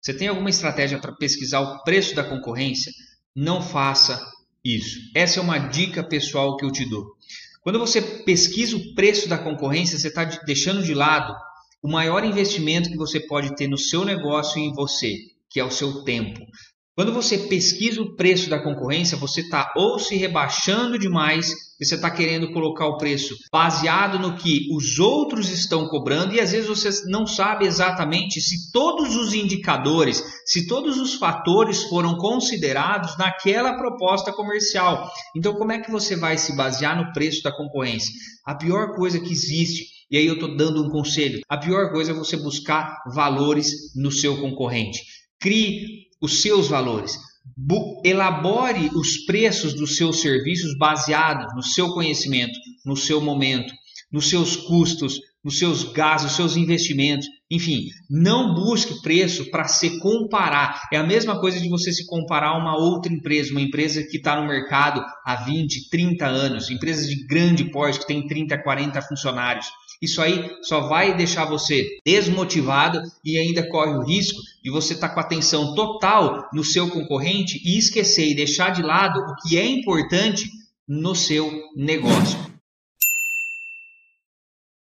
Você tem alguma estratégia para pesquisar o preço da concorrência? Não faça isso. Essa é uma dica pessoal que eu te dou. Quando você pesquisa o preço da concorrência, você está deixando de lado o maior investimento que você pode ter no seu negócio e em você, que é o seu tempo. Quando você pesquisa o preço da concorrência, você está ou se rebaixando demais, você está querendo colocar o preço baseado no que os outros estão cobrando, e às vezes você não sabe exatamente se todos os indicadores, se todos os fatores foram considerados naquela proposta comercial. Então, como é que você vai se basear no preço da concorrência? A pior coisa que existe e aí eu estou dando um conselho. A pior coisa é você buscar valores no seu concorrente. Crie os seus valores. Elabore os preços dos seus serviços baseados no seu conhecimento, no seu momento, nos seus custos, nos seus gastos, nos seus investimentos. Enfim, não busque preço para se comparar. É a mesma coisa de você se comparar a uma outra empresa, uma empresa que está no mercado há 20, 30 anos, empresas de grande porte que tem 30, 40 funcionários. Isso aí só vai deixar você desmotivado e ainda corre o risco de você estar tá com atenção total no seu concorrente e esquecer e deixar de lado o que é importante no seu negócio.